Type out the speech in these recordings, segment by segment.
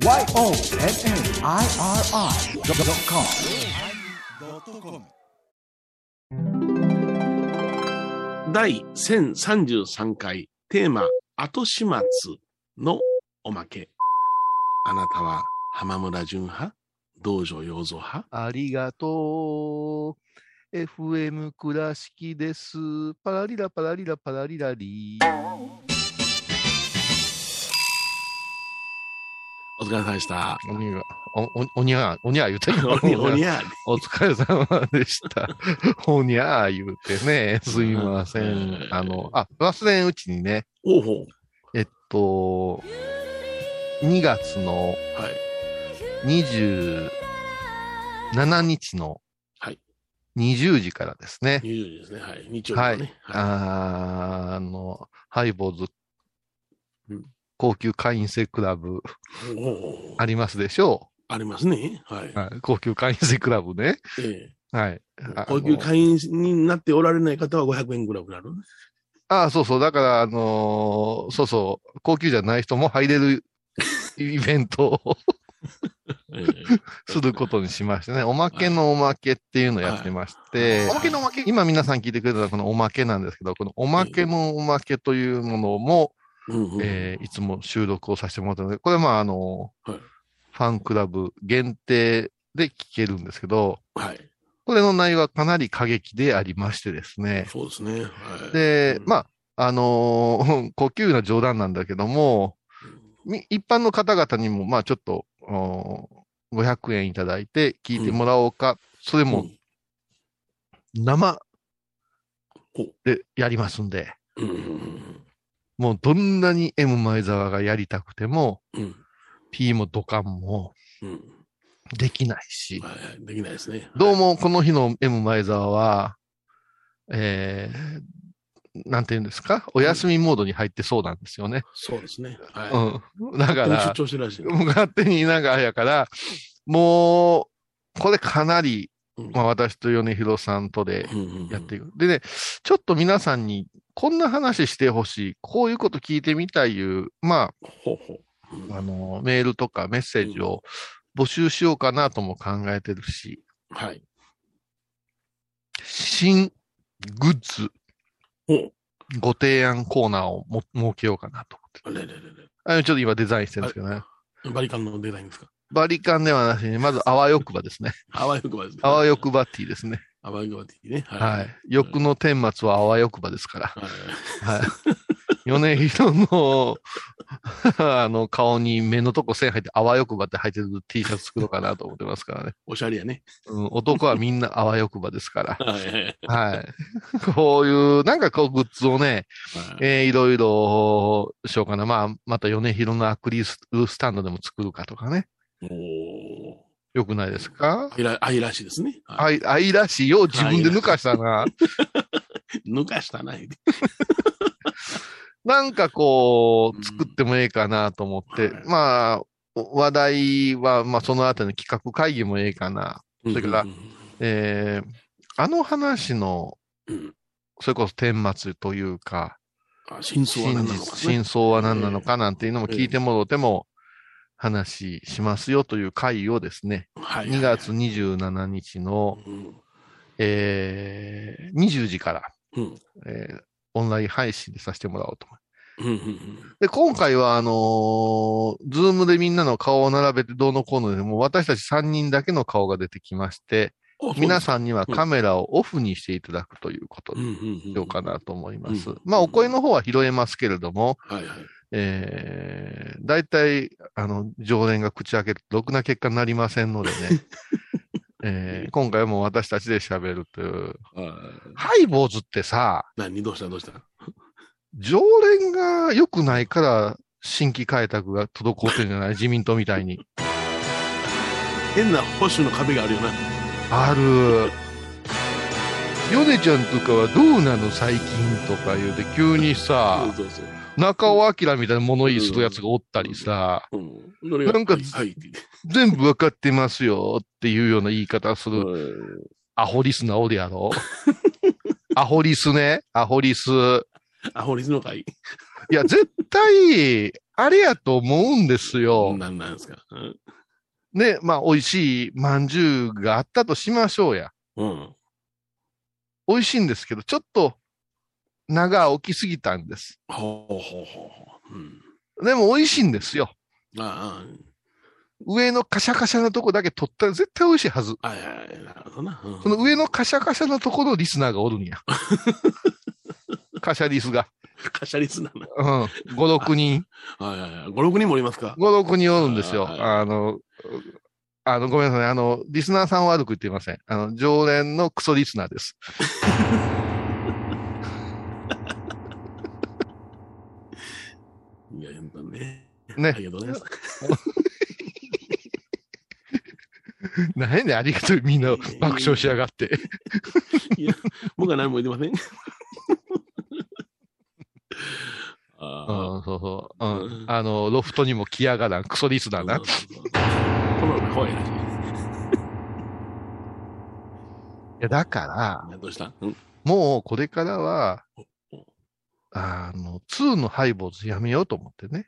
YONNIRI.com 第1033回テーマ後始末のおまけ。あなたは浜村淳派？道場洋蔵派？ありがとう。FM 倉敷です。パラリラパラリラパラリラリー。疲れ様でした。おにが、お、お、おにゃー、おにゃー言うてるおにおにゃ お疲れ様でした。おにゃー言うてね。すいませうんん。あの、あ、忘れんうちにね、おう。えっと、2月のはい。27日のはい20時からですね。20時ですね。はい。日曜日はい。あの、ハイボーズうん、高級会員制クラブありますでしょありますね。はい。う。はい、高級会員制クラブね。えはい。高級会員になっておられない方は500円ぐらいになる。ああ、そうそう。だから、あのーそうそう。高級じゃない人も入れる イベントをええすることにしましてね。おまけのおまけっていうのをやってまして、はいおまけのおまけ今皆さん聞いてくれたのはこのおまけなんですけど、このおまけのおまけというものも、うんうん。えーいつも収録をさせてもらったので、これはまあ、あのーはい。ファンクラブ限定で聞けるんですけど、はい。これの内容はかなり過激でありましてですね。そうですね。はい。で、まあ、あ、あのー高級な冗談なんだけども、み一般の方々にも、まあちょっと、おー500円いただいて聞いてもらおうか、それも生でやりますんで、うんうんもうどんなに M 前澤がやりたくても、うんうん。P もドカンもうん。できないし、はいはい。できないですね。どうもこの日の M 前澤は、えー、なんて言うんですか？お休みモードに入ってそうなんですよね。そうですね。はい。うん。だか勝手に出ら、張してるらしい。もう勝手になんかやから、もう、これかなり、うんまあ私と米広さんとでうんうんうんやっていく。でね、ちょっと皆さんにこんな話してほしい、こういうこと聞いてみたいいう、まほうほう。うんあ、あの、メールとかメッセージを募集しようかなとも考えてるし、はい。新グッズ。ご提案コーナーをも設けようかなと思って。あれれれれあのちょっと今デザインしてるんですけどね。れ。バリカンのデザインですか？バリカンではなしに、まずあわよくばですね。あわよくばですね。あわよくばティーですね。あわよくばね。はい。欲の顛末はあわよくばですから。はい。はい。米広の、あの、顔に目のとこ線入って、あわよくばって入ってる T シャツ作ろうかなと思ってますからね。おしゃれやね。うん、男はみんなあわよくばですから。はいはいはい。はい。こういう、なんかこう、グッズをね、えーいろいろしようかな。まあ、また米広のアクリルスタンドでも作るかとかね。おーよくないですか？愛ら愛らしいですね。はい。愛、愛らしいよ。自分で抜かしたな。抜かしたない。なんかこうんう、作ってもええかなと思って、はいまあ、話題は、まあその後の企画会議もええかな。それからえーあの話の、うんそれこそ顛末というか、あ真相は真何なのか。真相は何なのかなんていうのも聞いてもろても、話しますよという会をですね、はい2月27日の、うんえー20時から、うんえーオンライン配信でさせてもらおうと思う。うんうんで、今回は、あのーズームでみんなの顔を並べてどうのこうので、もう私たち3人だけの顔が出てきまして、うん。皆さんにはカメラをオフにしていただくということうんでうんうん。しようかなと思いますうん。まあ、お声の方は拾えますけれども、はいはい。えー、大体、あの、常連が口開けるとろくな結果になりませんのでね、えー今回はもう私たちで喋るという。ハイボーズってさ、何どうしたどうした？常連が良くないから新規開拓が滞ってるんじゃない？自民党みたいに。変な保守の壁があるよな。ある。ヨネちゃんとかはどうなの？最近とか言うて急にさ、そうそうそう。中尾明みたいな物言いするやつがおったりさ、なんか全部わかってますよっていうような言い方するうんアホリスなおるやろ アホリスね。アホリス。アホリスの会。いや、絶対、あれやと思うんですよ。なんなんですか。うんね、まあ、美味しい饅頭があったとしましょうや。うん。美味しいんですけど、ちょっと、長起きすぎたんです。ほうほうほうほう。うん。でも美味しいんですよ。あ上のカシャカシャなとこだけ取ったら絶対美味しいはず。あ、はいはいはい。なるほどな。うんその上のカシャカシャなところのリスナーがおるんや。カシャリスが。カシャリスなな。うん。5、6人。はいはいはい。5、6人もおりますか？5、6人おるんですよ。はいはいあの、あの、ごめんなさい。あの、リスナーさんは悪く言っていません。あの、常連のクソリスナーです。いや、本当ね。ねありがとうございます。何やねん、ありがとう。みんな爆笑しやがって。いや、僕は何も言ってません。ああ。うん、そうそう。ううんん。あの、ロフトにも来やがらん、クソリスナーなこの可愛らしい。いや、だから、どうした？うん。もうこれからはお、あの、2のハイボーズやめようと思ってね。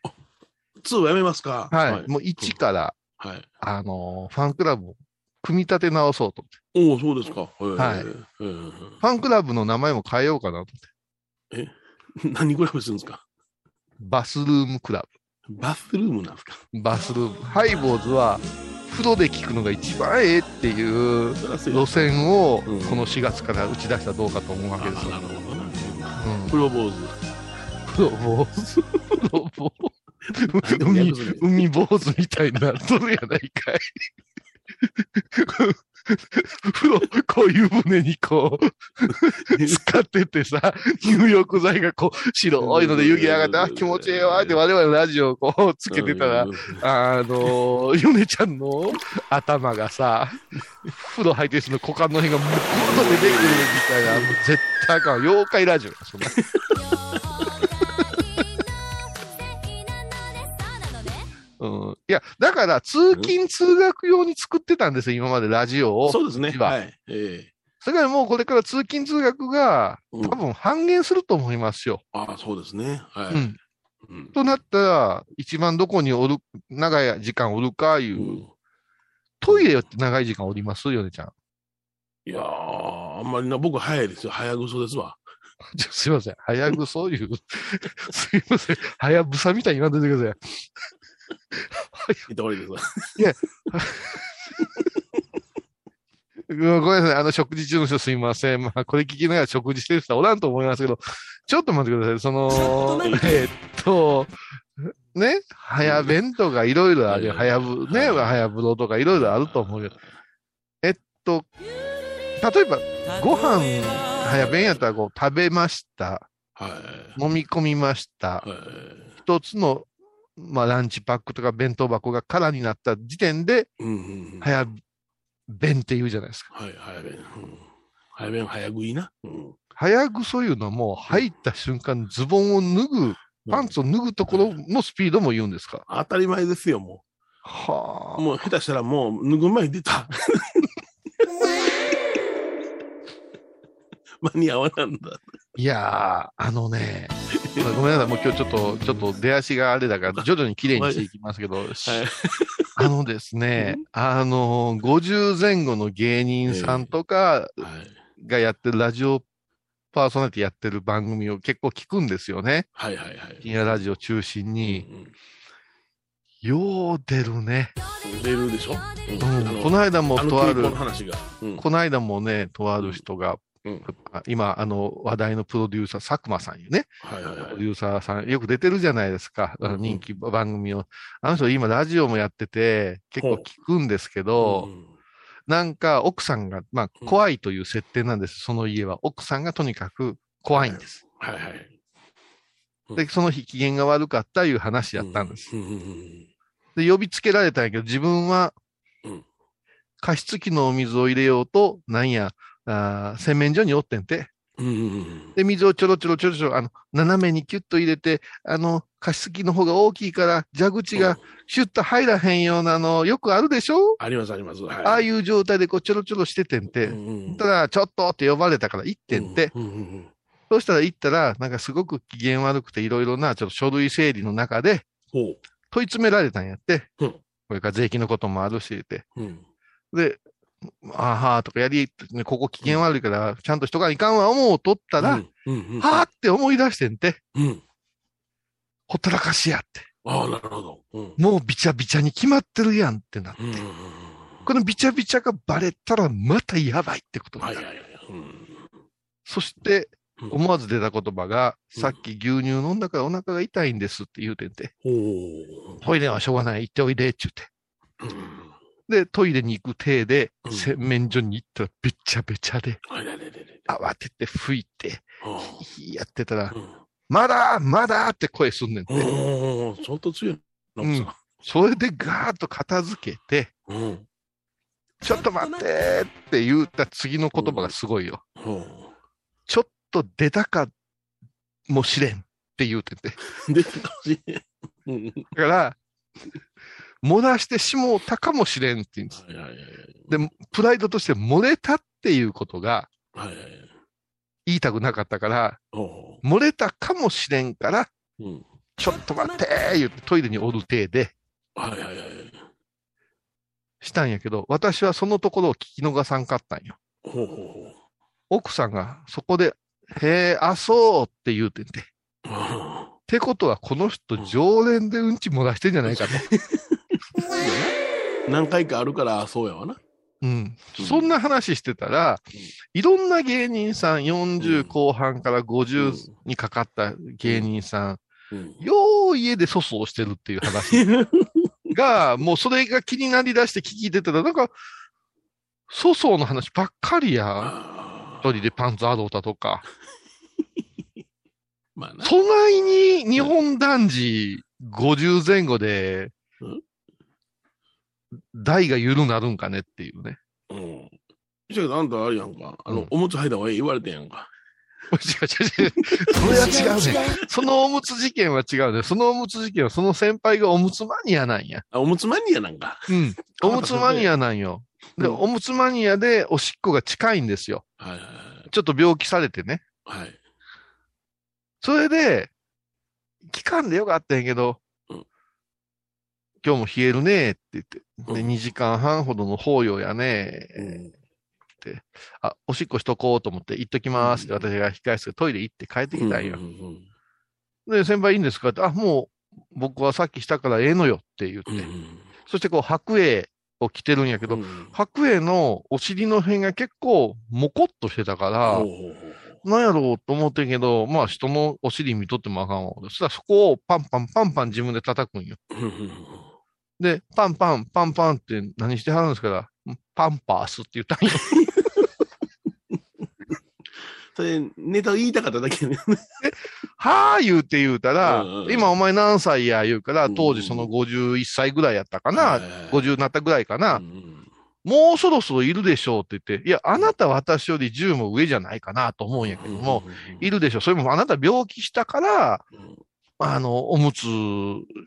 2やめますか？はい。もう1から、はい。あの、ファンクラブを組み立て直そうと。おお、そうですか。はいはい。うんファンクラブの名前も変えようかなと思って。何クラブするんですか？バスルームクラバスルームなんですか？ブ。バスルーム。ハイボーズは、風呂で聞くのが一番ええっていう路線をうんこの4月から打ち出したらどうかと思うわけですよ。あなるほどな。うんプロ坊主。風呂坊主？風呂坊 海海坊主みたいになっとるやないかい。風呂、こういう船にこう、使っててさ、入浴剤がこう、白いので湯気上がって、あ、気持ちええわって我々のラジオをこう、つけてたらうん、あの、ヨネちゃんの頭がさ、風呂入ってる人の股間の辺がむっと出てくるみたいな、絶対あかん。妖怪ラジオやそんな。うん。いや、だから、通勤通学用に作ってたんですよ、今までラジオを。そうですね。実ははい。ええそれからもうこれから通勤通学が、うん多分半減すると思いますよ。ああ、そうですね。はい。うん。うんとなったら、一番どこにおる、長い時間おるかいう、うんトイレよって長い時間おりますよねちゃん。いやー、あんまりな、僕早いですよ。早ぐそですわ。すいません。早ぐそういう、すいません。早ぶさみたいに言わんといてください。言った方がいいですわ。うんごめんなさい。あの、食事中の人すいません。まあ、これ聞きながら食事してる人はおらんと思いますけど、ちょっと待ってください。その、えーっと、ね、早弁とかいろいろあるよ。はい早ぶ、ね、はい早ぶろとかいろいろあると思うよ。えっと、例えば、ご飯、早弁やったらこう、食べました。はい。飲み込みました。はい。一つの、まあ、ランチパックとか弁当箱が空になった時点で。早弁って言うじゃないですか。はい、早弁。うん早弁、早食いな。うん早ぐそういうのも入った瞬間、ズボンを脱ぐ、パンツを脱ぐところのスピードも言うんですか当たり前ですよ、もはう。もう下手したらもう脱ぐ前に出た。間に合わなんだ。いやー、あのね、まあごめんなさい、もう今日ちょっと、ちょっと出足があれだから、徐々に綺麗にしていきますけど、しはい。あのですね、あの、50前後の芸人さんとかはい。がやってるラジオパーソナリティやってる番組を結構聞くんですよね。はいはいはい。深夜ラジオ中心に。うんよう出るね。うん出るでしょ、うんうん、この間もとあるこの間もね、とある人が、うんあ今、あの、話題のプロデューサー、佐久間さんよね。はいはいはいプロデ。ューサーさん、よく出てるじゃないですか。人気番組を。あの人今ラジオもやってて、結構聞くんですけど、うんなんか奥さんが、まあうん怖いという設定なんです。その家は。奥さんがとにかく怖いんです。はいはい。うんで、その日機嫌が悪かったいう話やったんです。で、呼びつけられたんやけど、自分はうん、加湿器のお水を入れようと、なんや、あー洗面所におってんて。で、水をちょろちょろちょろちょろ、あの、斜めにキュッと入れて、あの、加湿器の方が大きいから、蛇口がシュッと入らへんようなの、よくあるでしょ？ありますあります。はい。ああいう状態でこう、ちょろちょろしててんて。うんうんただ、ちょっとって呼ばれたから行ってんて。そうしたら行ったら、なんかすごく機嫌悪くていろいろな、ちょっと書類整理の中で。問い詰められたんやって。うんこれから税金のこともあるし、って。うん。で、あーはーとかやり、ね、ここ危険悪いから、ちゃんとしとかないかんわ思うとったら、うん、うん、うん。はーって思い出してんて、うん。ほったらかしやって。ああ、なるほど。うん。もうびちゃびちゃに決まってるやんってなって。うん。このびちゃびちゃがバレたらまたやばいってことだはいはいはい。うん。そして、うん思わず出た言葉が、うんさっき牛乳飲んだからお腹が痛いんですって言うてんて、ほう。トイレはしょうがない、行っておいでって言って。うん。で、トイレに行く体で、うん洗面所に行ったらべちゃべちゃで、あれれれれ。慌てて拭いて、あやってたらあ。、うん。まだまだって声すんねんて。おー、ちょっと強いな。うん奥それでガーッと片付けて、うん。ちょっと待ってーって言った次の言葉がすごいよ。ほう。ちょっと出たかもしれんって言うてて。出たかもしれん。だから、漏らしてしもうたかもしれんって言うんです。はいはいはい。で、プライドとして漏れたっていうことが。言いたくなかったから、ほ漏れたかもしれんから、う。うん。ちょっと待ってー言ってトイレにおる体ではいはいはい。したんやけど、私はそのところを聞き逃さんかったんよ。ほうほうほう。奥さんがそこで、へえ、あ、そうって言うてんて。うんってことは、この人常連でうんち漏らしてんじゃないかと。何回かあるから、そうやわな。うん。そんな話してたら、いろんな芸人さん、40後半から50にかかった芸人さん、うん。よう家で粗相してるっていう話 が、もうそれが気になりだして聞いてたら、なんか、粗相の話ばっかりや。あ一人でパンツあろうたとか。まあな。そないに日本男児50前後でうん、台が緩なるんかねっていうね。うん。じゃあ、あんたあれやんか。あの、うんおむつ履いた方がいい言われてんやんか。違う違う違う。それは違うね。そのおむつ事件は違うね。そのおむつ事件はその先輩がおむつマニアなんや。あ、おむつマニアなんか。うん。おむつマニアなんよ。で、うんおむつマニアでおしっこが近いんですよ。はいはいちょっと病気されてね。はい。はい。それで、期間でよかったんやけど、うん今日も冷えるねって言って、で、うん。2時間半ほどの法要やね、うん。あ、おしっこしとこうと思って行っときますって私が控え室でトイレ行って帰ってきたんよ。う。んで、先輩いいんですかって、あ、もう僕はさっきしたからええのよって言って、そしてこう白衣を着てるんやけど、うん。白衣のお尻の辺が結構もこっとしてたから、なんやろうと思ってんけど、まあ人のお尻見とってもあかんわ。そしたらそこをパンパンパンパン自分で叩くんよ。うんうんで、パンパンパンパンって何してはるんですから、パンパースって言ったんよ。それ、ネタを言いたかっただけね。はぁ言うて言うたら、うんうん今お前何歳や言うから、うん当時その51歳ぐらいやったかな、はいはいはい。50になったぐらいかな、うんもうそろそろいるでしょうって言って、いや、あなた私より10も上じゃないかなと思うんやけども、いるでしょ。それもあなた病気したから、うんあの、おむつ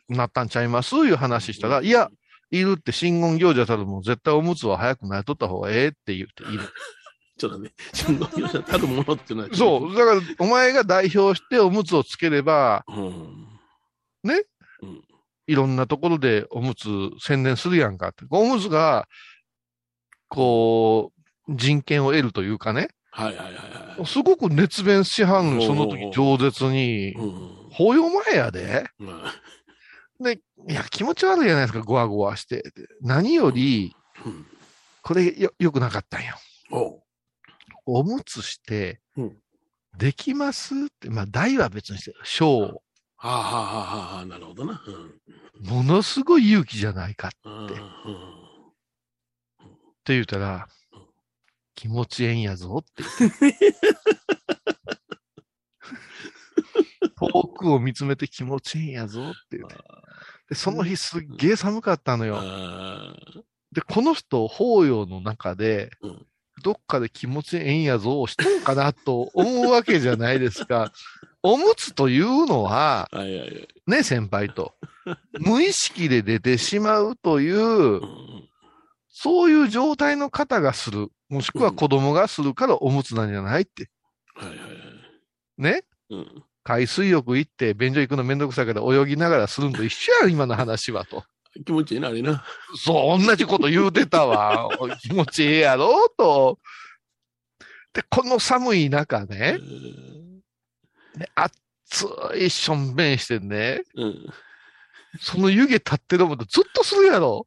なったんちゃいます？いう話したら、いや、いるって新言行者たるも絶対おむつは早くなりとった方がええって言っている。ちょっとね、信号業者たるものっていうのは。そう。だから、お前が代表しておむつをつければ、うん。ね？うん。いろんなところでおむつ宣伝するやんかって。おむつが、こう、人権を得るというかね、はいはいはいはい。すごく熱弁しはんの、その時饒舌に。うん。法要前やで。まあで、いや、気持ち悪いじゃないですか、ゴワゴワして。何より、うん。これよ、良くなかったんよ。おむつしてうん、できますって、まあ、大は別にして、小、はあはあはあはあ、なるほどな。うん。ものすごい勇気じゃないかってうん。言ったらうん、気持ちええんやぞって言って。遠くを見つめて気持ちええんやぞって言って。で、その日すっげえ寒かったのよ。あで、この人、法要の中でうん、どっかで気持ちええんやぞをしたんかなと思うわけじゃないですか。おむつというのは。ね、先輩と。無意識で出てしまうというう、んそういう状態の方がする。もしくは子供がするからおむつなんじゃないって。ね？うん。海水浴行って便所行くのめんどくさいから泳ぎながらするのと一緒やん、今の話はと。気持ちいいな、あれな。そう、同じこと言うてたわ。気持ちええやろと。で、この寒い中ね、ね暑いしょんべんしてね、うん。その湯気立ってるもとずっとするやろ。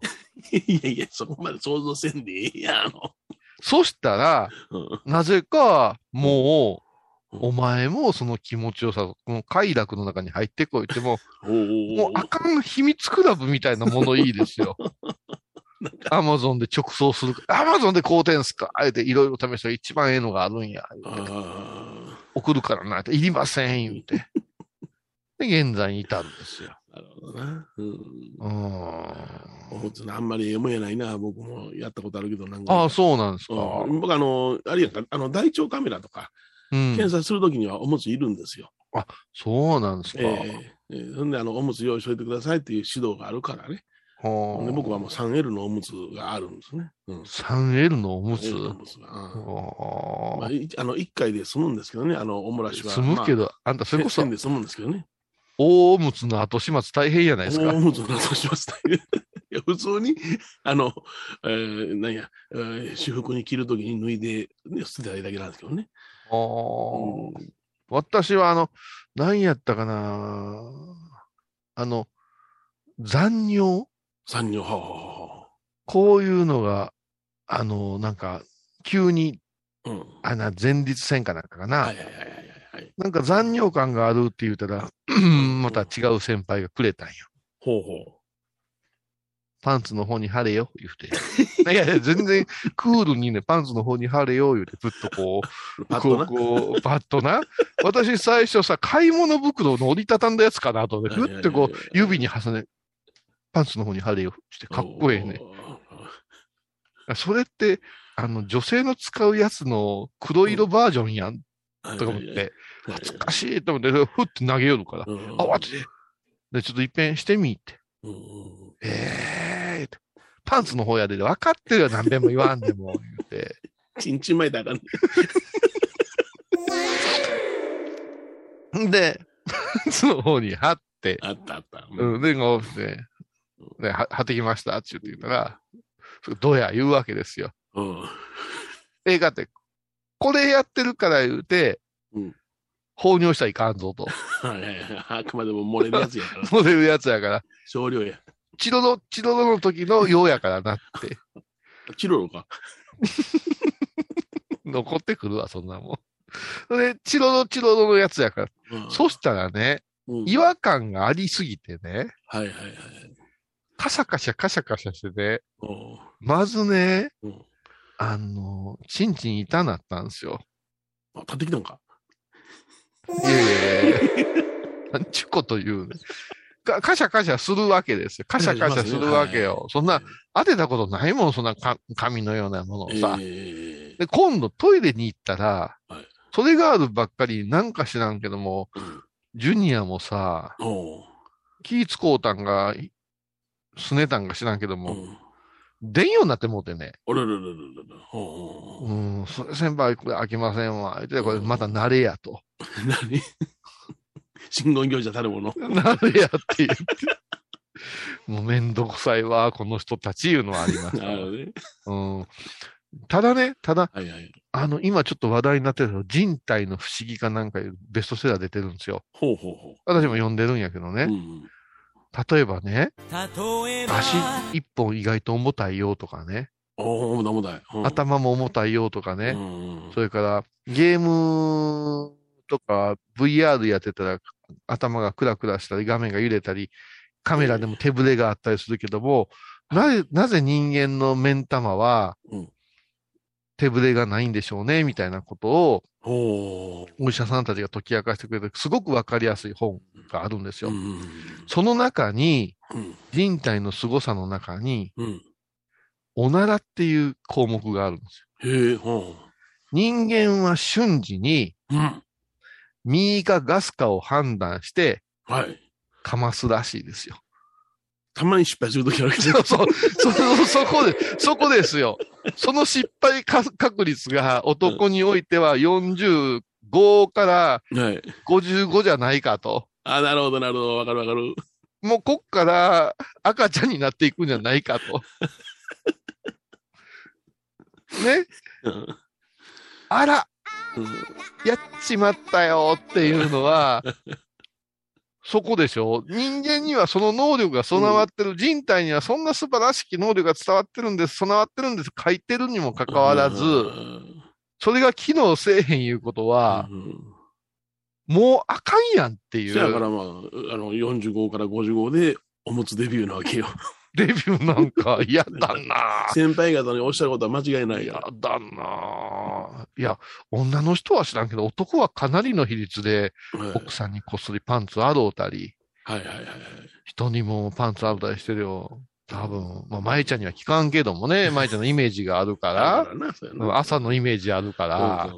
いやいや、そこまで想像せんでええやん、あの。そしたら、うんなぜか、もう、うんお前もその気持ちよさ、この快楽の中に入ってこいっても、もうあかん秘密クラブみたいなものいいですよ。アマゾンで直送する。アマゾンで買うてんすかあえていろいろ試したら一番ええのがあるんや。送るからな。いりません、言うて。で、現在に至るんですよ。あ、なるほどな。うん。うーん。あんまりええないな。僕もやったことあるけど、なんか。ああ、そうなんですか。うん僕、あの、あれやんか、あの、大腸カメラとか、うん。検査するときにはおむついるんですよ。そうなんですか。ええええそんで、あの、おむつ用意しといてくださいっていう指導があるからね。はあで僕はもう 3L のおむつがあるんですね。うん。3L のおむつ？3L のおむつが。うんはまあ、いあの、1回で済むんですけどね、あの、おもらしは。あ済むけまど、あんたあ、それこそ線、で済むんですけどね。大おむつの後始末大変やないですかお。むつのとします。いや普通に、あの、えー、なんや、えー私服に着るときに脱いで、ね、捨てただけなんですけどね。あー私はあの、何やったかなあの、残尿？産業、はあ、はこういうのが、あの、なんか、急に、うん。あな、前立腺かなんかかな。はいはいはいはいはい。なんか残尿感があるって言うたら、また違う先輩がくれたんよ。ほうほパンツの方に貼れよ、言うて。いやいや、全然クールにね、パンツの方に貼れよ、言うて、ふっとこう、う。パッとな。こう、こう、パッとな。私最初さ、買い物袋の折りたたんだやつかなと思って、ふってこう、指に挟んで、パンツの方に貼れよ、して、かっこええね。それって、あの、女性の使うやつの黒色バージョンやん、お。とか思って、はい恥ずかしいと思って、ふって投げよるから。うんあ、わてで、ちょっと一遍してみって。うんうんええーパンツの方やで、分かってるよ、何遍も言わんでも、言って。ちんちん巻いたらあかんね。んで、パンツの方に貼って、あったあった。うん、で、こうで、で、は貼ってきました、って言って言ったら、どうや言うわけですよ。うん。映画って、これやってるから言うて、うん放尿したらいかんぞと。はい。あくまでも漏れるやつやから。モデルやつやから、少量や。チロロ、チロロの時のようやからなって、チロロか？残ってくるわ、そんなもん。それで、チロロチロロのやつやから。うんそしたらね、うん違和感がありすぎてね、はいはいはい。カシャカシャカシャカシャしてね、おうまずね、うんあの、チンチン痛なったんですよ。あ、立ってきたんか？いやいやいや なんちゅうこと言うね。かカシャカシャするわけですよ。カシャカシャするわけよ。そんな、当てたことないもん、そんなか紙のようなものをさ。ええで、今度トイレに行ったら、はいそれがあるばっかりなんか知らんけども、うんジュニアもさ、気ぃ使うたんが、すねたんか知らんけども、うん。出んようになってもうてね。おらららららううん、それ先輩、これ飽きませんわ。言って、これまた慣れやと。何？信言業者たるもの？慣れやって言って。もうめんどくさいわ、この人たちいうのはありましたわ。なるほどね。うん。ただね、ただ、はいはい。あの、今ちょっと話題になってるの人体の不思議かなんかいうベストセラー出てるんですよ。ほうほうほ私も読んでるんやけどう。ね。うん。例えばね、足一本意外と重たいよとかね、おお、もだもだい。うん。頭も重たいよとかね、うんそれからゲームとか VR やってたら頭がクラクラしたり画面が揺れたり、カメラでも手ぶれがあったりするけども、なぜ、なぜ人間の目ん玉はうん手ぶれがないんでしょうね、みたいなことをお医者さんたちが解き明かしてくれて、すごくわかりやすい本があるんですよ。うんその中に、うん人体の凄さの中に、うん。おならっていう項目があるんですよ。人間は瞬時に。右かガスかを判断して、はい。かますらしいですよ。たまに失敗するときあるけど。そうそう、そ、そこで、そこですよ。その失敗か確率が男においては45 5からはい。55じゃないかと。あ、なるほど、なるほど。わかるわかる。もうこっから赤ちゃんになっていくんじゃないかと。ね？うんあら、うんやっちまったよっていうのは、そこでしょ？人間にはその能力が備わってる、人体にはそんな素晴らしき能力が伝わってるんです、備わってるんです、書いてるにもかかわらず、うん。それが機能せえへんいうことは、うん。もうあかんやんっていそやからう。まあ、あの、45から55でおむつデビューなわけよ。デビューなんか嫌だな 先輩方におっしゃることは間違いない嫌よ。だないや、女の人は知らんけど、男はかなりの比率ではい奥さんにこっそりパンツあろうたり、はいはいはいはい。人にもパンツあろうたりしてるよ。多分、まあ、舞ちゃんには聞かんけどもね、舞ちゃんのイメージがあるかだら、から朝のイメージあるから。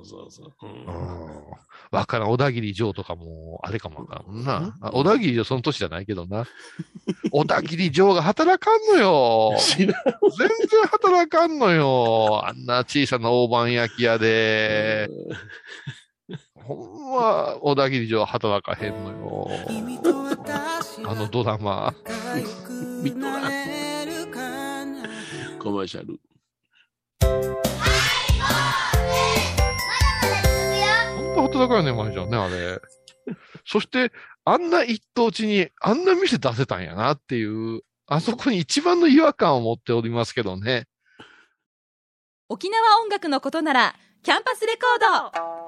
わからん、小田切城とかも、あれかもわからんな。うんあ小田切城その年じゃないけどな。小田切城が働かんのよ。全然働かんのよ。あんな小さな大判焼き屋で。ほんま、小田切城は働かへんのよ。あのドラマ。見とらんコマーシャル。ほんと働かんねん、まいちゃんね、あれ。そして、あんな一等地に、あんな店出せたんやなっていう、あそこに一番の違和感を持っておりますけどね。沖縄音楽のことならキャンパスレコード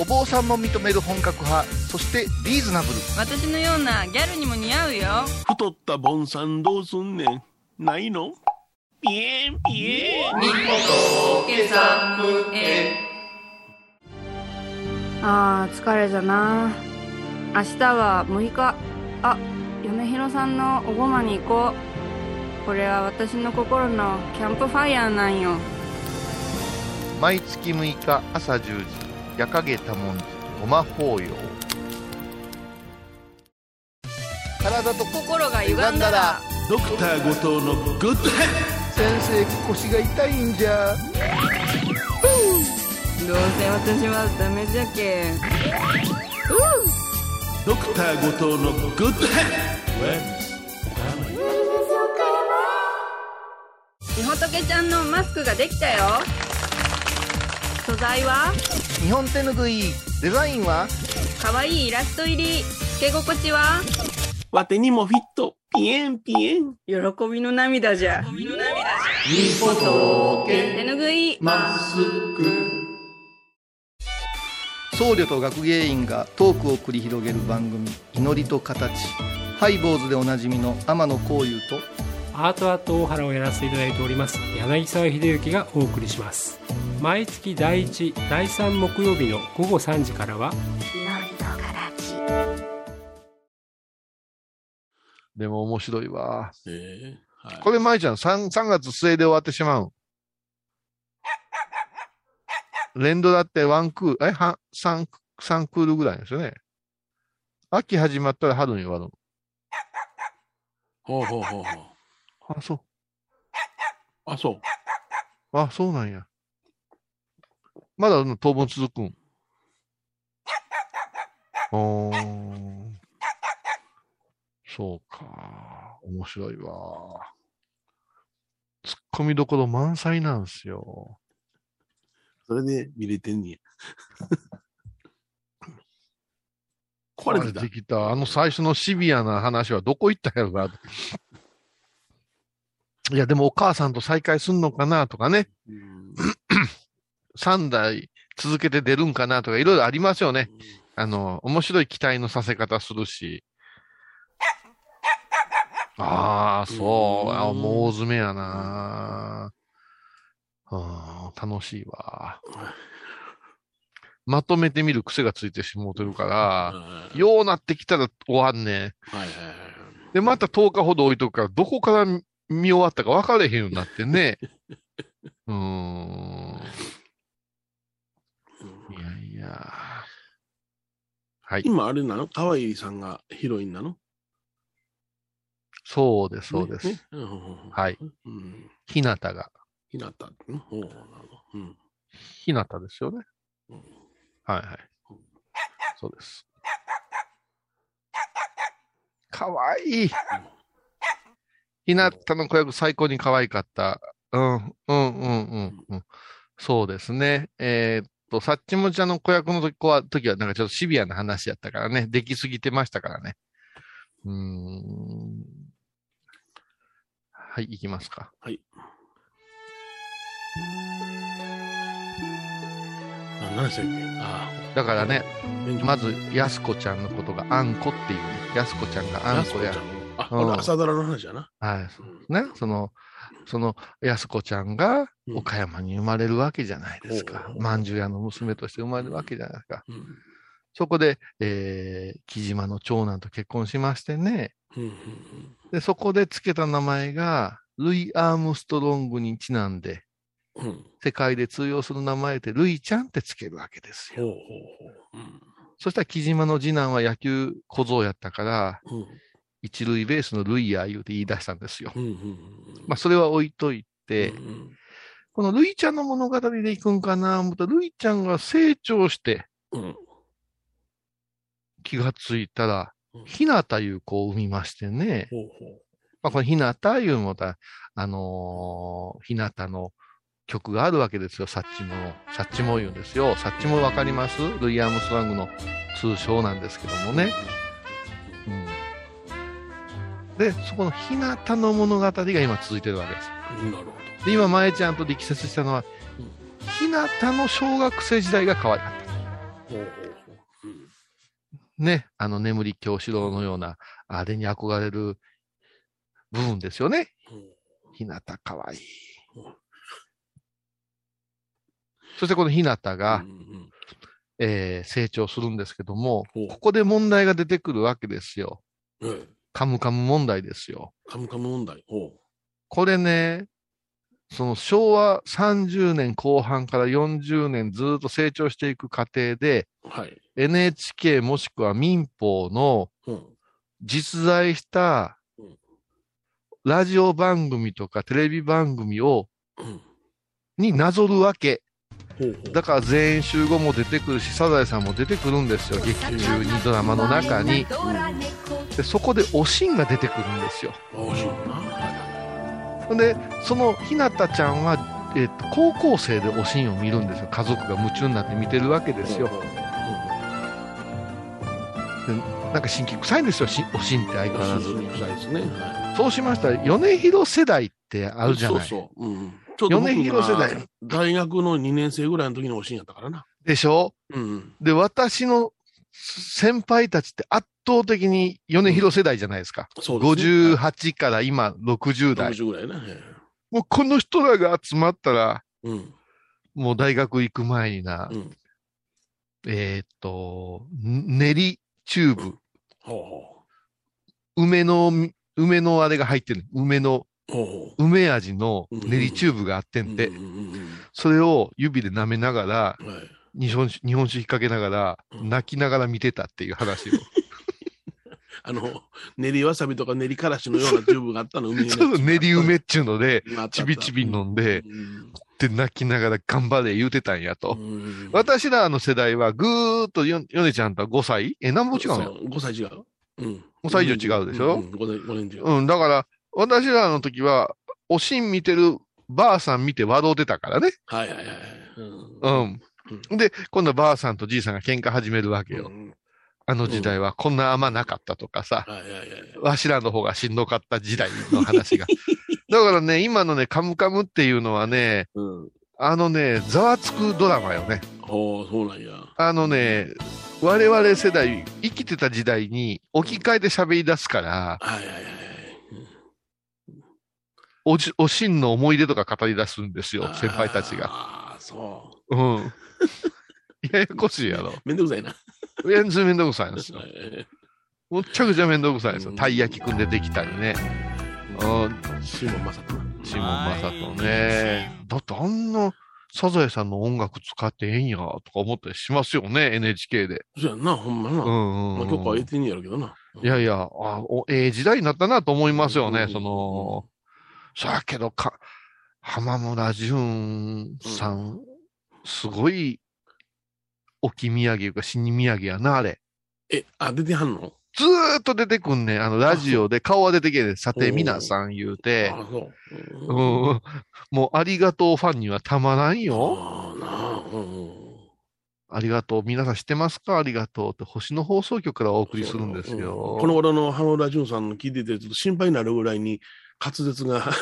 お坊さんも認める本格派そしてリーズナブル。私のようなギャルにも似合うよ。太ったボンさんどうすんねん。ないの？ピエンピエン。あー疲れじゃな。明日は6日。あ米広さんのおごまに行こう。これは私の心のキャンプファイヤーなんよ。毎月6日朝10時、夜影多文字、ごま法要。体と心が歪んだら。ドクター後藤のグッドヘッ先生腰が痛いんじゃ。どうせ私はダメじゃけドクター後藤のグッドヘみほとけちゃんのマスクができたよ素材は？日本手ぬぐいデザインは？かわいいイラスト入り。つけ心地は？わてにもフィット。ピエンピエン。喜びの涙じゃ。手ぬぐい。僧侶と学芸員がトークを繰り広げる番組「祈りと形」ハイボーズでおなじみの天野幸雄とアートアート大原をやらせていただいております柳沢秀幸がお送りします毎月第1第3木曜日の午後3時からはでも面白いわ。えーはいこれ、舞ちゃん、3, 3月末で終わってしまう。連ドラってワンクール、え、は、3、三クールぐらいですよね。秋始まったら春に終わる。ほうほうほうほう。あ、そう。あ、そう。あ、そうなんや。まだ当分続くん。おー。そうか。面白いわ。ツッコミどころ満載なんですよ。それで見れてんねや。これれできた。あの最初のシビアな話はどこ行ったんやろな。いや、でもお母さんと再会すんのかなとかね。うん3代続けて出るんかなとかいろいろありますよね。あの、面白い期待のさせ方するし。ああ、そう。あもう大詰めやな。楽しいわ。まとめてみる癖がついてしもうてるから、うんようなってきたら終わんねん。はいはいはい。で、また10日ほど置いとくから、どこから見終わったか分かれへんようになってね。うーん。いやいや。はい。今あれなの？川入さんがヒロインなの？そうです、そうです。はい。うん。ひなたが。ひなた。うなるほど。うん。ひなたですよね。うんはいはい。そうです。かわいい。ひなたの子役最高に可愛かった。うん、うん、うん、うん。うんそうですね。えーっと、さっちもちゃんの子役の時は、時はなんかちょっとシビアな話やったからね。できすぎてましたからね。うーん。はい、いきますか。はい。あ、何でしたっけ？あだからね、まず、やすこちゃんのことがあんこっていうね。やすこちゃんがあんこややあ、うん朝ドラの話やな。はい。ね、その、その、やすこちゃんがうん岡山に生まれるわけじゃないですかほうんじゅう屋の娘として生まれるわけじゃないですか。うん。そこで、えー、木島の長男と結婚しましてね。で、そこで付けた名前が、ルイ・アームストロングにちなんで、うん。うん。世界で通用する名前で、ルイちゃんって付けるわけですよ。ほうほうほう。うん。そしたら木島の次男は野球小僧やったから、うん。一塁ベースのルイヤー言うて言い出したんですよ。うんうんうん。まあ、それは置いといて、うんうんこのルイちゃんの物語で行くんかな思ったらルイちゃんが成長してうん。気がついたらうん、ひなたいう子を産みましてね。ほうほまあ、このひなたいうもた、あのーひなたの曲があるわけですよ、サッチモの。サッチモ言うんですよ。サッチモわかります？ルイ・アームストラングの通称なんですけどもね。うん。で、そこのひなたの物語が今続いてるわけです。うん。なるほで、今、前ちゃんと力説したのはうん、ひなたの小学生時代が可愛かった。うほうほう。うん。ね、あの眠り京四郎のような、あれに憧れる部分ですよね。ひなたかわい。そしてこのひなたが、うんうんえー成長するんですけどもここで問題が出てくるわけですよ。うん。ええ。カムカム問題ですよ。カムカム問題。ほこれね、その昭和30年後半から40年ずっと成長していく過程で、う。はい。NHK もしくは民放のうん。実在したうんラジオ番組とかテレビ番組を、うん。になぞるわけ。ほうほう。だから全員集合も出てくるし、サザエさんも出てくるんですよ。劇中にドラマの中に。で、そこでおしんが出てくるんですよ。あ、欲しいな。で、そのひなたちゃんは、えっと、高校生でおしんを見るんですよ。家族が夢中になって見てるわけい。ですよ。ほうほうなんか新規臭いんですよ、しおしんって相変わらず。臭いですね。はそうしましたら、米広世代ってあるじゃない。そうそう。うん。ちょっと米広世代大学の2年生ぐらいの時におしんやったからな。でしょ？うん。で、私の先輩たちって圧倒的に米広世代じゃないですか。そうですね。58から今60代。60ぐらいね。えもうこの人らが集まったら、えうん。もう大学行く前にな、うん。えーっと、ん練りチューブ、ほうほ梅の、梅のあれが入ってる。梅の、う。ほうほ梅味の練りチューブがあってう。んてうん、うんうんそれを指で舐めながら、うん。はい。日本酒、日本酒引っ掛けながら、うん泣きながら見てたっていう話を。あの、練りわさびとか練りからしのようなチューブがあったの、梅に。そう、練り梅っちゅうので、ちびちび飲んで、うんで泣きながら頑張れ言うてたんやと。うん私らの世代はぐーっとよ、ヨネちゃんとは5歳？え、何も違うの？そう5歳違う。うん。5歳以上違うでしょ？うんうん、5年、5年違う。うん、だから、私らの時は、おしん見てるばあさん見て笑うてたからね。はいはいはいはい。うんうん。で、今度はばあさんとじいさんが喧嘩始めるわけよ。うんあの時代はこんな甘なかったとかさ。わしらの方がしんどかった時代の話が。だからね、今のね、カムカムっていうのはね、うん。あのね、ざわつくドラマよね。ほう、そうなんや。あのね、我々世代、生きてた時代に置き換えて喋り出すから、はいはいはいはい。おじ、おしんの思い出とか語り出すんですよ、先輩たちが。ああ、そうん。ややこしいやろ。めんどくさいな。めんずめんどくさいんですよ。えむっちゃくちゃめんどくさいんですよ。うんたい焼きくんでできたりね。うん、ーシモンマサトな。シモンマサトね。だってあんなサザエさんの音楽使ってええんや、とか思ったりしますよね、NHK で。そうやんな、ほんまな。うんうん、うん。まあ、許可は得てんねやろうけどな。いやいや、あおええ時代になったなと思いますよね、うんその、そやけどか、浜村淳さん、すごい、置き土産いうか死に土産やな、あれ。え、あ、出てはんの？ずーっと出てくんねん。あの、ラジオで顔は出てけんねん。さて、皆さん言うて、あ、そう。うん、もうありがとうファンにはたまらんよ。ああ、なあ。うんうんありがとう。皆さん知ってますか？ありがとうって星の放送局からお送りするんですうんよ。この頃の浜村淳さんの聞いてて、ちょっと心配になるぐらいに滑舌が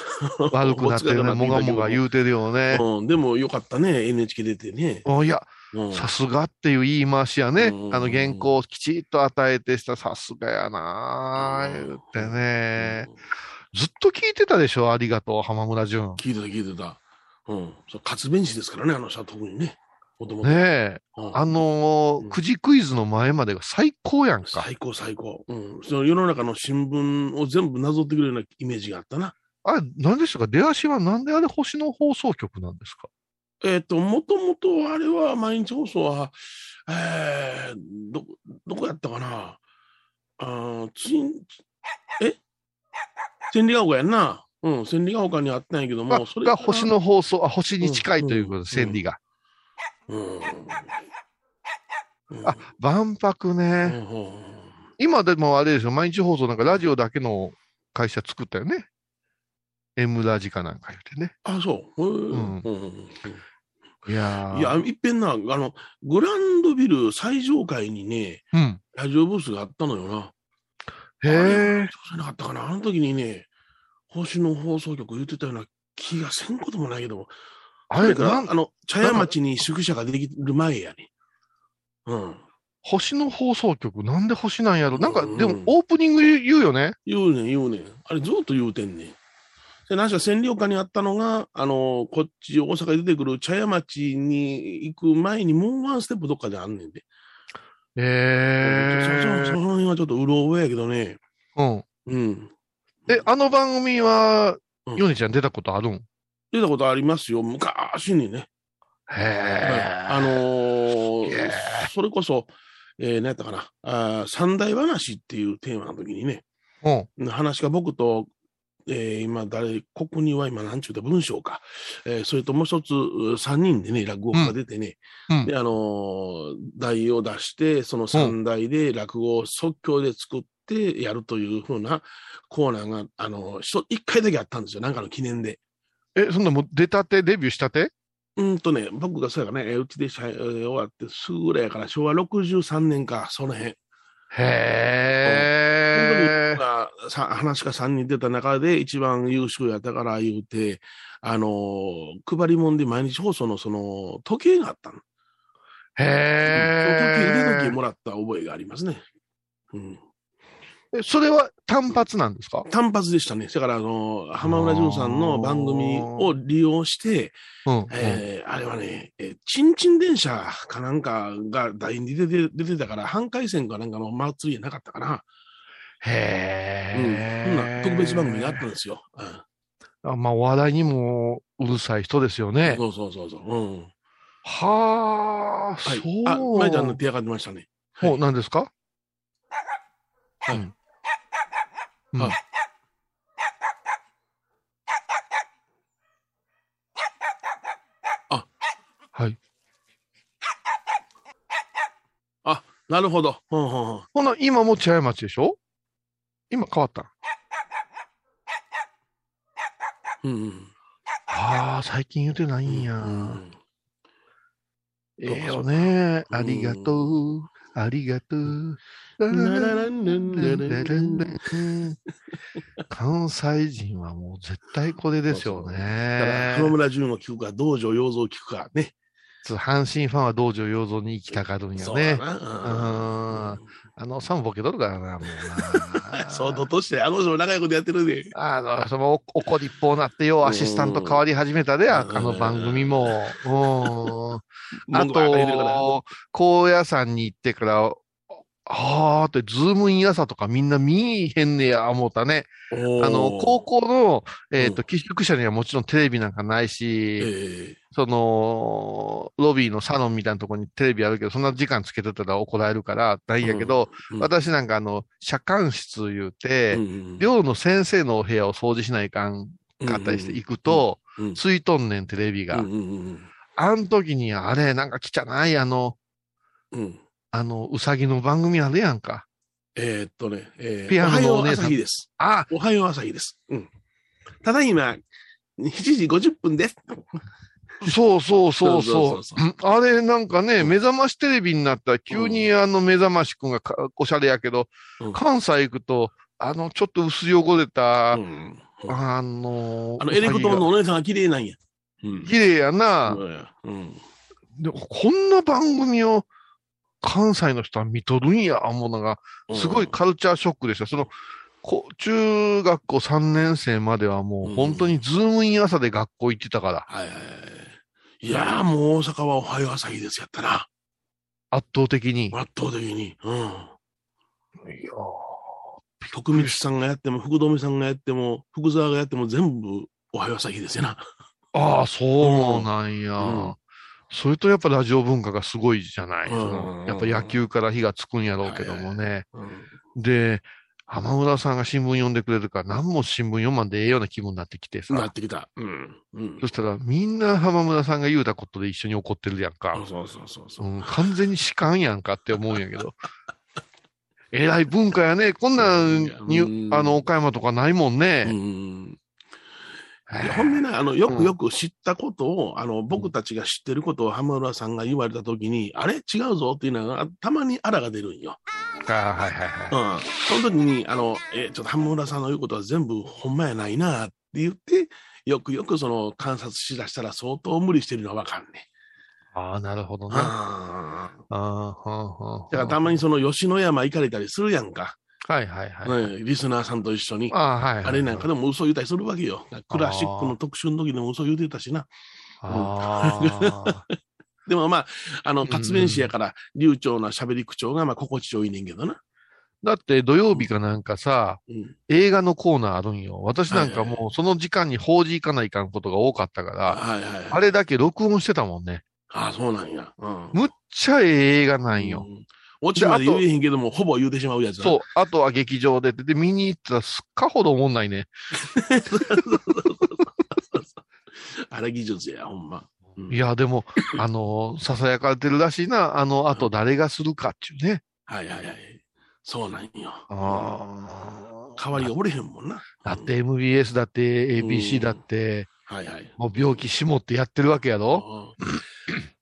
悪くなってるね。もがもが言うてるよね。うん、でもよかったね、NHK 出てね。おいや、うんさすがっていう言い回しやね。うんあの原稿をきちっと与えてしたさすがやなうん言ってね。ずっと聞いてたでしょ？ありがとう、浜村淳。聞いてた、聞いてた。うん。そう活弁士ですからね、あの人は特にね。もともと。ねえ。うんあのーうんくじクイズの前までが最高やんか。最高、最高。うん。その世の中の新聞を全部なぞってくれるようなイメージがあったな。あれ、何でしたか？出足はなんであれ星の放送局なんですか？えっ、と、もともとあれは毎日放送は、えー、ど、どこやったかな？あーついん、え？千里ヶ丘やんな。うん、千里ヶ丘にあったんやけどあも、それが星の放送、あ、星に近いということで、うん千里が。うん。うんあ、万博うね。んうん今でもあれでしょ、毎日放送なんかラジオだけの会社作ったよね。M ラジかなんか言ってね。あ、そう。うんうんうんいやーいや、いっぺんな、あの、グランドビル最上階にね、うん。ラジオブースがあったのよな。へえ。そうじゃなかったかな。あの時にね、星の放送局言ってたような気がせんこともないけども、あれ、からなんあの、茶屋町に宿舎ができる前やね。うん。星の放送局、なんで星なんやろ？なんか、うんでもオープニング言うよね。言うねん、言うねん。あれずっと言うてんねん。で、何しか占領下にあったのが、あの、こっち、大阪に出てくる茶屋町に行く前にもうワンステップどっかであんねんで。へそそそのえ。辺はちょっとうろ覚えやけどね。うん。うん。え、あの番組は、うんヨネちゃん出たことあるん？出たことありますよ。昔にね。へえ。あのーへそれこそ、えー、何やったかな。あー三大話っていうテーマの時にね、うん。話が僕と、えー今、誰、ここには今、なんちゅうた文章か。えーそれともう一つ、う三人でね、落語家が出てね、うんで、あのー題を出して、その三題で落語を即興で作ってやるというふうなコーナーが、あのー一一回だけあったんですよ。なんかの記念で。え、そんなもう出たて、デビューしたて？うんとね、僕がそうやからね、えーうちで終わってすぐぐらいやから、昭和63年か、その辺。へえ。話が3人出た中で一番優秀やったから言うて、あのー配り物で毎日放送のその時計があったの。へその時計、腕時計え。もらった覚えがありますね。うん。えそれは単発なんですか？単発でしたね。だから、あのー浜村淳さんの番組を利用して、うん。うんえーあれはね、えーチンチン電車かなんかが台に出て出てたから、半回線かなんかの祭りやなかったかな。うん。へそんなえ。特別番組があったんですよ。うんあまあ、お笑いにもうるさい人ですよね。そうそうそうそう。うん。はあ、はい。そう。あ、まいちゃんの手上がってましたね。ほう、何ですか？はいうんうんあはい。なるほど。ほんほんほんほな、今も茶屋町でしょ？今変わったうんうん。ああ、最近言うてないんや。うんええよね。うんありがとう。ありがとう。関西人はもう絶対これですよだから浜ね。村淳を聞くか、道場洋蔵を聞くかね。つ阪神ファンは道場洋蔵に行きたがるんよね。あの、サムボケとるからな、もうな。そうととして、あの人も長いことやってるで。あの、その、お怒りっぽうなってよ、アシスタント変わり始めたで、あの番組も。うん。あと、高野山に行ってから、あーって、ズームイン朝とかみんな見えへんねや、思ったね。あの、高校の、えっ、と、寄宿舎にはもちろんテレビなんかないし、ええ。その、ロビーのサロンみたいなところにテレビあるけど、そんな時間つけてたら怒られるから、ないんやけど、うん。私なんかあの、社官室言うて、うん寮の先生のお部屋を掃除しないかんかったりして行くと、うんついとんねん、テレビが。うんうんうん。あん時に、あれ、なんか汚い、あの、うんあの、うさぎの番組あるやんか。えーっとね、えーピアノのお姉さんおはよう朝日です。あ、おはよう朝日です。うん。ただいま、7時50分です。そうそうそうそうあれ、なんかね、目覚ましテレビになったら、急にあの、目覚ましくんがかおしゃれやけど、うん関西行くと、あの、ちょっと薄汚れた、うんあの、あの、エレクトーンのお姉さんが綺麗なんや。綺麗やな。うん。でこんな番組を関西の人は見とるんや、思うのが、すごいカルチャーショックでした。その、こ中学校3年生まではもう本当にズームイン朝で学校行ってたから、はいはいはい。いやーもう大阪はおはよう朝日ですやったな。圧倒的に。圧倒的に。うん。いや徳光さんがやっても、福留さんがやっても、福沢がやっても全部おはよう朝日ですよな。ああ、そうなんや。うんそれとやっぱラジオ文化がすごいじゃない。やっぱ野球から火がつくんやろうけどもね。うん。で、浜村さんが新聞読んでくれるから何も新聞読まんでええような気分になってきてさ。なってきた。うん。うんそ。したらみんな浜村さんが言うたことで一緒に怒ってるやんか。そうそうそうそう。うん、完全に士官やんかって思うんやけど。えらい文化やね。こんなんに、うんあの、岡山とかないもんうね。ん。ほんでね、あの、よくよく知ったことを、あの、僕たちが知ってることを浜村さんが言われたときに、あれ？違うぞ？っていうのが、たまにあらが出るんよ。あはいはいはい。うん。その時に、あの、え、ちょっと浜村さんの言うことは全部ほんまやないなって言って、よくよくその観察しだしたら相当無理してるのはわかんね。ああ、なるほどな。あああ、はあ、はあ。だからたまにその吉野山行かれたりするやんか。はいはいはい。ね、リスナーさんと一緒に。ああ、はいはい。あれなんかでも嘘言うたりするわけよ。クラシックの特集の時でも嘘言うてたしな。でもまあ、あの、ん活弁士やから、流暢な喋り口調が、まあ、心地よいねんけどな。だって土曜日かなんかさ、うん。映画のコーナーあるんよ。私なんかもうその時間に報じ行かないかんことが多かったから。あれだけ録音してたもんね。ああ、そうなんや。うん。むっちゃええ映画なんよ。うん。落ちまで言えへんけども、ほぼ言うてしまうやつそう。あとは劇場で。で、見に行ったらすっかほど思んないね。あれ技術や、ほんま。うんいや、でも、あの、囁かれてるらしいな。あの、あと誰がするかっていうね。はいはいはい。そうなんよ。あ代わりがおれへんもんな。だって MBS だって ABC だって、はいはい。もう病気しもってやってるわけやろうん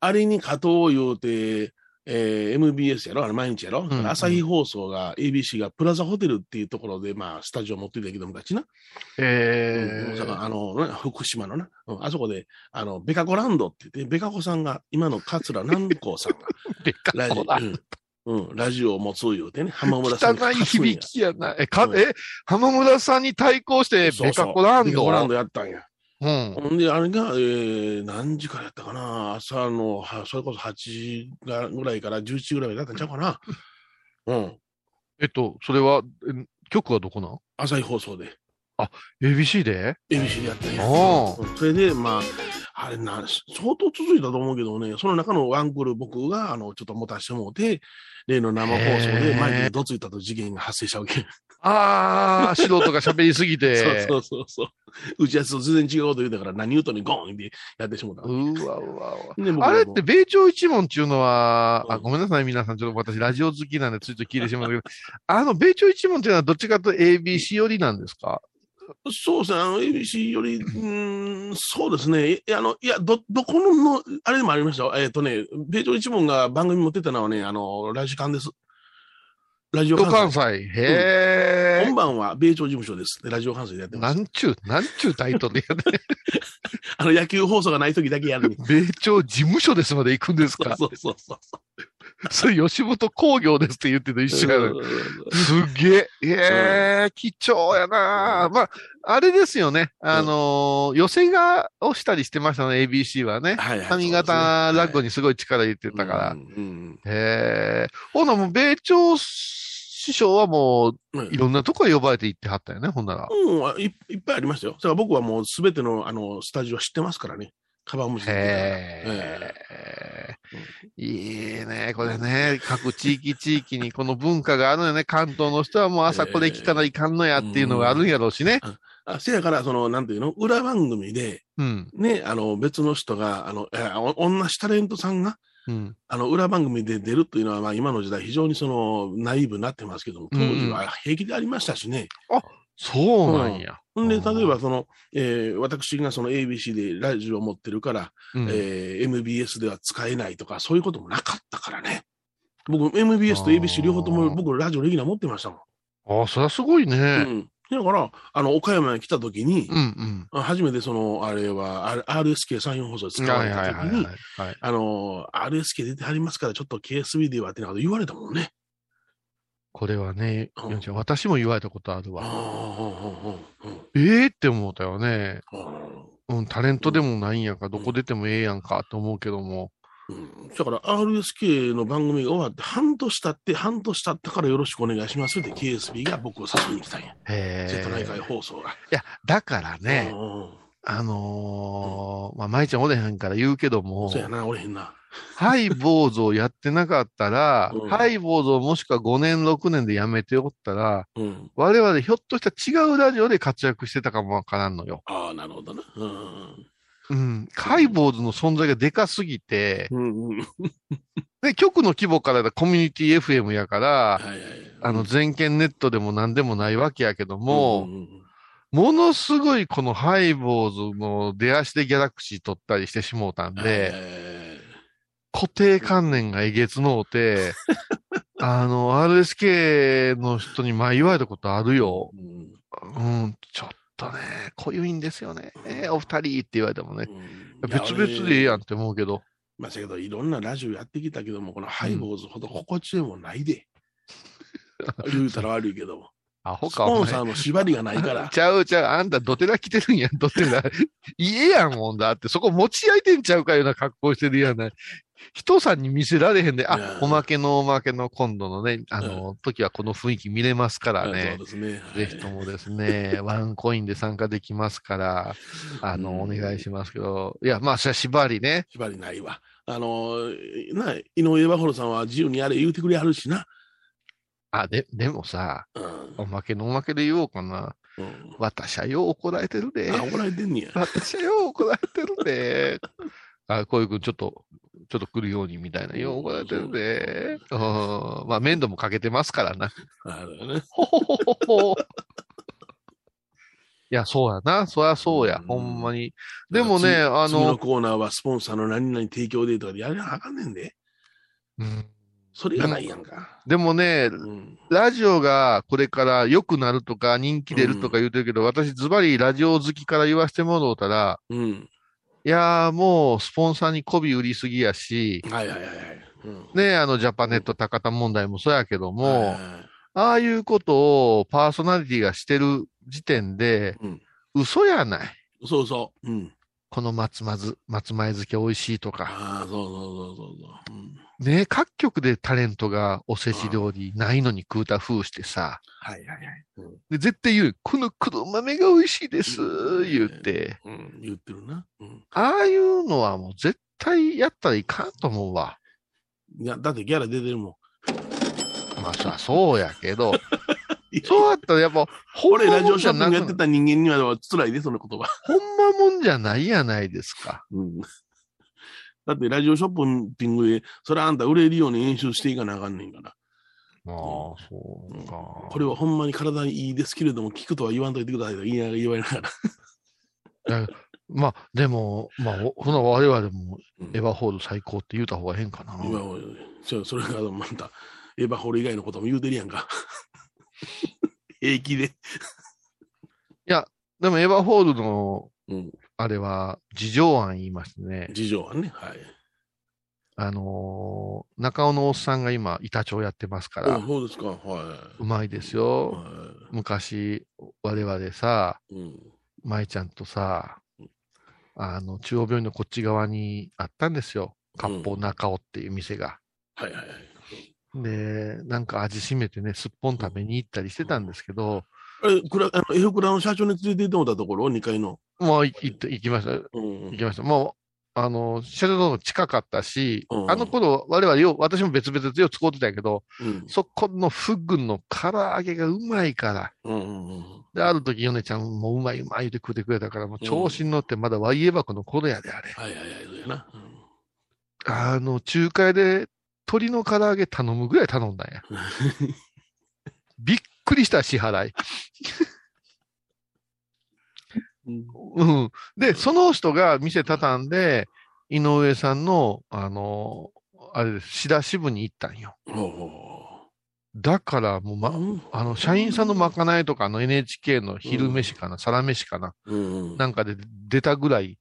あれに加藤言うて、えー MBS やろ？あれ毎日やろ、うん朝日放送が、ABC がプラザホテルっていうところで、まあ、スタジオ持ってたけど昔な。えうんあの、ね福島のな、うんあそこで、あの、ベカコランドって言って、ベカコさんが、今の桂南光さんが、でかラジこだ。うん、うん、ラジオを持つ言うてね、浜村さん汚い響きやな。え、かう、ん。え、浜村さんに対抗して、ベカコランド？ベカコランドやったんや。うん。ほんで、あれが、えー、何時からやったかな？朝の、はそれこそ8時がぐらいから11時ぐらいだったんちゃうかな？うん。えっと、それは、え局はどこなん？朝日放送で、?ABC で？ABC でやったんや。それで、まあ、あれな、相当続いたと思うけどね、その中のワンクール僕が、あの、ちょっと持たせてもうて、例の生放送へでーマイクでどついたと事件が発生したわけ。ああ、素人が喋りすぎて。そうそうそうそう。打ち合わせと全然違うこと言うたから、何言うとにゴーンってやってしもうた。うわうわうわ。あれって、米朝一門っていうのは、あ、うんごめんなさい、皆さん。ちょっと私、ラジオ好きなんで、ついつい聞いてしまうけど、あの、米朝一門っていうのはどっちかと ABC 寄りなんですか？そうですね、あの、ABC より、うーん、そうですね、いや、あの、いや、ど、どこのの、あれでもありましたよ。えっ、とね、米朝一門が番組持ってたのはね、あの、ラジカンです。ラジオ関関西。西。へえ本。番は米朝事務所です。でラジオ関西でやってます。なんちゅう、なんちゅうタイトルやね。あの、野球放送がない時だけやるに。米朝事務所ですまで行くんですか？そうそうそうそう。それ吉本工業ですって言ってた一緒やうんねすげえ。ええ貴重やなまあ、あれですよね。あのー寄せがをしたりしてましたね、ABC はね。はいはい髪型ラッゴににすごい力入れてたから。うんうんへえ。ほなもう、米朝師匠はもう、うんいろんなとこへ呼ばれて行ってはったよね、ほんなら。うん、いいっぱいありましたよ。だから僕はもうすべてのあのスタジオ知ってますからね。カバン虫へえ。いいね、これね。各地域地域にこの文化があるよね。関東の人はもう朝これ聞かないかんのやっていうのがあるんやろうしね。あせやから、その、なんていうの、裏番組で、うん。ね、あの、別の人が、あの、えお同じタレントさんが、うん。あの、裏番組で出るというのは、まあ、今の時代、非常にその、ナイーブになってますけども、当時は平気でありましたしね。そうなんや。んで、うん例えば、その、えー私がその ABC でラジオを持ってるから、うんえー MBS では使えないとか、そういうこともなかったからね。僕、MBS と ABC 両方とも、僕、ラジオレギュラー持ってましたもん。ああ、そりゃすごいね。うん。だから、あの、岡山に来た時に、うんうん。初めてその、あれは、R- RSK34 放送で使わはいれた時にあの、RSK 出てはりますから、ちょっと KSB ではってなこと言われたもんね。これはね、うん私も言われたことあるあわ。あ、ええって思ったよね。うんうん、タレントでもないんやから、どこ出てもええやんかと思うけども。うんだから RSK の番組が終わって半年経って、半年経ってからよろしくお願いしますって KSB が僕を誘いに来たんや。へ瀬戸内え。海放送が。いや、だからね、うんあのーまあ、舞ちゃんおれへんから言うけどもそう、やな、俺へんな。ハイボーズをやってなかったら、うんハイボーズをもしくは5年、6年でやめておったら、うん。我々ひょっとしたら違うラジオで活躍してたかもわからんのよ。ああ、なるほどな。うん。うん。ハイボーズの存在がでかすぎて、うんうん。で、局の規模からだコミュニティ FM やから、はいはい。あの、全県ネットでも何でもないわけやけども、んんものすごいこのハイボーズの出足でギャラクシー取ったりしてしもうたんで、え固定観念がえげつのうて、あの、RSK の人に前言われたことあるよ。ーうんうん、ちょっとね、濃ゆいんですよね。えお二人って言われてもね。うん別々でええやんって思うけど。まあ、せやけど、いろんなラジオやってきたけども、このハイボーズほど心地よいもんないで。言うたら悪いけども。アホか、スポンサーの縛りがないから。ちゃうちゃう、あんたドテラ着てるんやん、ドテラ。家やんもんだって、そこ持ち焼いてんちゃうかような格好してるやない。人さんに見せられへんで、あ、おまけのおまけの今度のね、あの、時はこの雰囲気見れますからねそう。ですね。はいぜひともですね、ワンコインで参加できますから、あの、おうん願いしますけど、いや、まあ、それは縛りね。縛りないわ。あの、な、井上バホロさんは自由にやれ言うてくれはるしな。あ、で、でもさ、うん。おまけのおまけで言おうかな。うん私はよう怒られてるで。あ、怒られてんねや。私はよう怒られてるで。あ、こういうくんちょっと、ちょっと来るようにみたいな。よう怒られてるで。うん。まあ、面倒もかけてますからな。あるね。ほほほほほ。いや、そうやな。そりゃそうや。うんほんまに。でもね、次あ次のの、コーナーはスポンサーの何々提供でとかでやれなあかんねんで。うんそれがないやんか。でもね、うん。ラジオがこれから良くなるとか人気出るとか言うてるけど、私ズバリラジオ好きから言わせてもらうたら、うん。いやーもうスポンサーに媚び売りすぎやし、はいはいはいはい。うん。ね、あのジャパネット高田問題もそうやけども、はいはいはいああいうことをパーソナリティがしてる時点で、うん嘘やない。そうそう。うん。この松まず、松前漬け美味しいとか。ああ、そうそうそうそうそう。うん。ね各局でタレントがおせち料理ないのに食うた風してさ。はいはいはい。うん。で絶対言う。この黒豆が美味しいです。言って。うん。言ってるな。うん。ああいうのはもう絶対やったらいかんと思うわ。いや、だってギャラ出てるもん。まあさ、そうやけど、そうやったらやっぱ、ほん俺、ラジオショまもんじゃなくッピングやってた人間には辛いで、その言葉。ほんまもんじゃないやないですか。うん。だって、ラジオショッピングで、それあんた売れるように演習していかなあかんねんから。ああ、そうか。これはほんまに体にいいですけれども、聞くとは言わんといてくださいと言いながら言われながら。えまあ、でも、まあ、おほな我々もうんエヴァホール最高って言うた方が変かな。今はそそれがまた、エヴァホール以外のことも言うてるやんか。平気で。でもエヴァホールの、うん。あれは、事情案言いましてね。事情はね。はい。あのー中尾のおっさんが今、板長やってますからあ、そうですか。はうまいですい。よ。は昔、我々さ、い。うん。舞ちゃんとさ、あの、中央病院のこっち側にあったんですよ。割烹中尾っていう店が。はいはいはい。で、なんか味しめてね、すっぽん食べに行ったりしてたんですけど、え、くら、あの、エフクラの社長に連れて行ってもらったところ、2階の。もう行って行きました。うん。行きました。もう、あの、社長とも近かったし、うんあの頃、我々よう、私も別々でよう使うてたんやけど、うん。そこのフグの唐揚げがうまいから。うんうんうん。で、ある時、ヨネちゃんもうまいうまい言って食うてくれたから、もう調子に乗ってまだワイエバコの頃やで、あれ。はいはいはい、そうやな。うんあの、中華屋で鶏の唐揚げ頼むぐらい頼んだんや。びっくりした支払い。うんうん。で、その人が店畳んで、井上さんの、あの、あれです、仕出し部に行ったんよ。だからもう、まう、うんあの、社員さんのまかないとか、あの NHK の昼飯かな、サラ飯かな、うんうん。なんかで出たぐらい、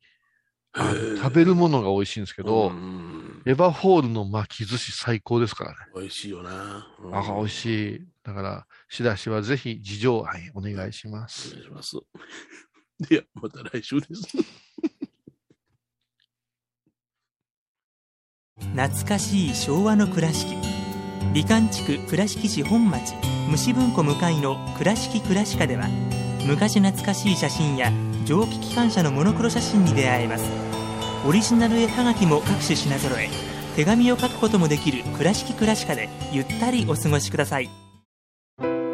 食べるものが美味しいんですけど、うんうんエヴァホールの巻き寿司最高ですからね。美味しいよな。うんあ、美味しい。だから、仕出しはぜひ事情愛お願いしまおす。願いします。では、また来週です。懐かしい昭和の倉敷。美観地区倉敷市本町。虫文庫向かいの「倉敷倉歯科」では昔懐かしい写真や蒸気機関車のモノクロ写真に出会えます。オリジナル絵はがきも各種品揃え手紙を書くこともできる「倉敷倉歯科」でゆったりお過ごしください。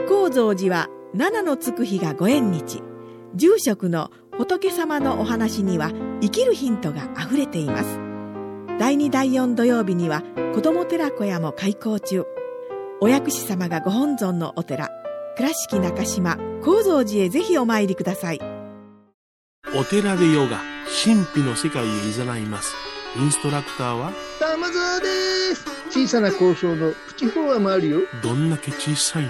高蔵寺は七のつく日がご縁日住職の仏様のお話には生きるヒントがあふれています第2第4土曜日には子ども寺小屋も開校中お薬師様がご本尊のお寺倉敷中島・高蔵寺へぜひお参りくださいお寺でヨガ、神秘の世界へ誘います。インストラクターは、玉沢です。小さな交渉のプチフォアもあるよ。どんだけ小さいね。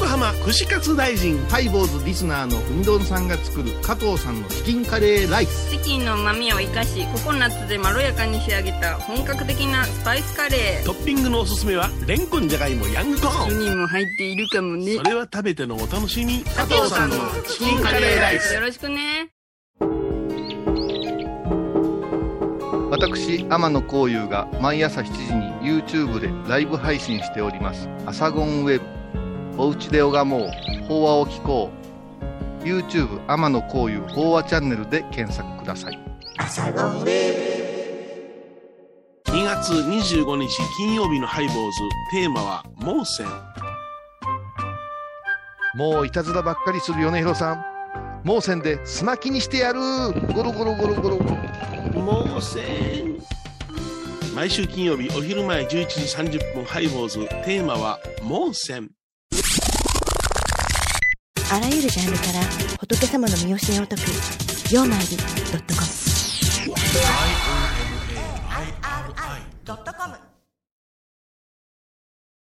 横浜串カツ大臣。ハイボーズリスナーのうみどんさんが作る加藤さんのチキンカレーライスチキンの旨味を生かしココナッツでまろやかに仕上げた本格的なスパイスカレートッピングのおすすめは、レンコンじゃがいもヤングコーン。人も入っているかもねそれは食べてのお楽しみ。加藤さんのチキンカレーライスよろしくね私天野幸雄が毎朝7時に YouTube でライブ配信しております「アサゴンウェブ」「おうちで拝もう法話を聞こう」YouTube 天野幸雄法話チャンネルで検索ください2月25日金曜日のハイボーズ。テーマは、モーセン。もういたずらばっかりするよね、ヒロさん。盲線で砂気にしてやるゴロゴロゴロゴロ。モーセン。毎週金曜日お昼前11時30分ハイボーズ。テーマは、モーセン。あらゆるジャンルから仏様の見教えを解く「曜マイルドットコム」「IOMAIRI.com」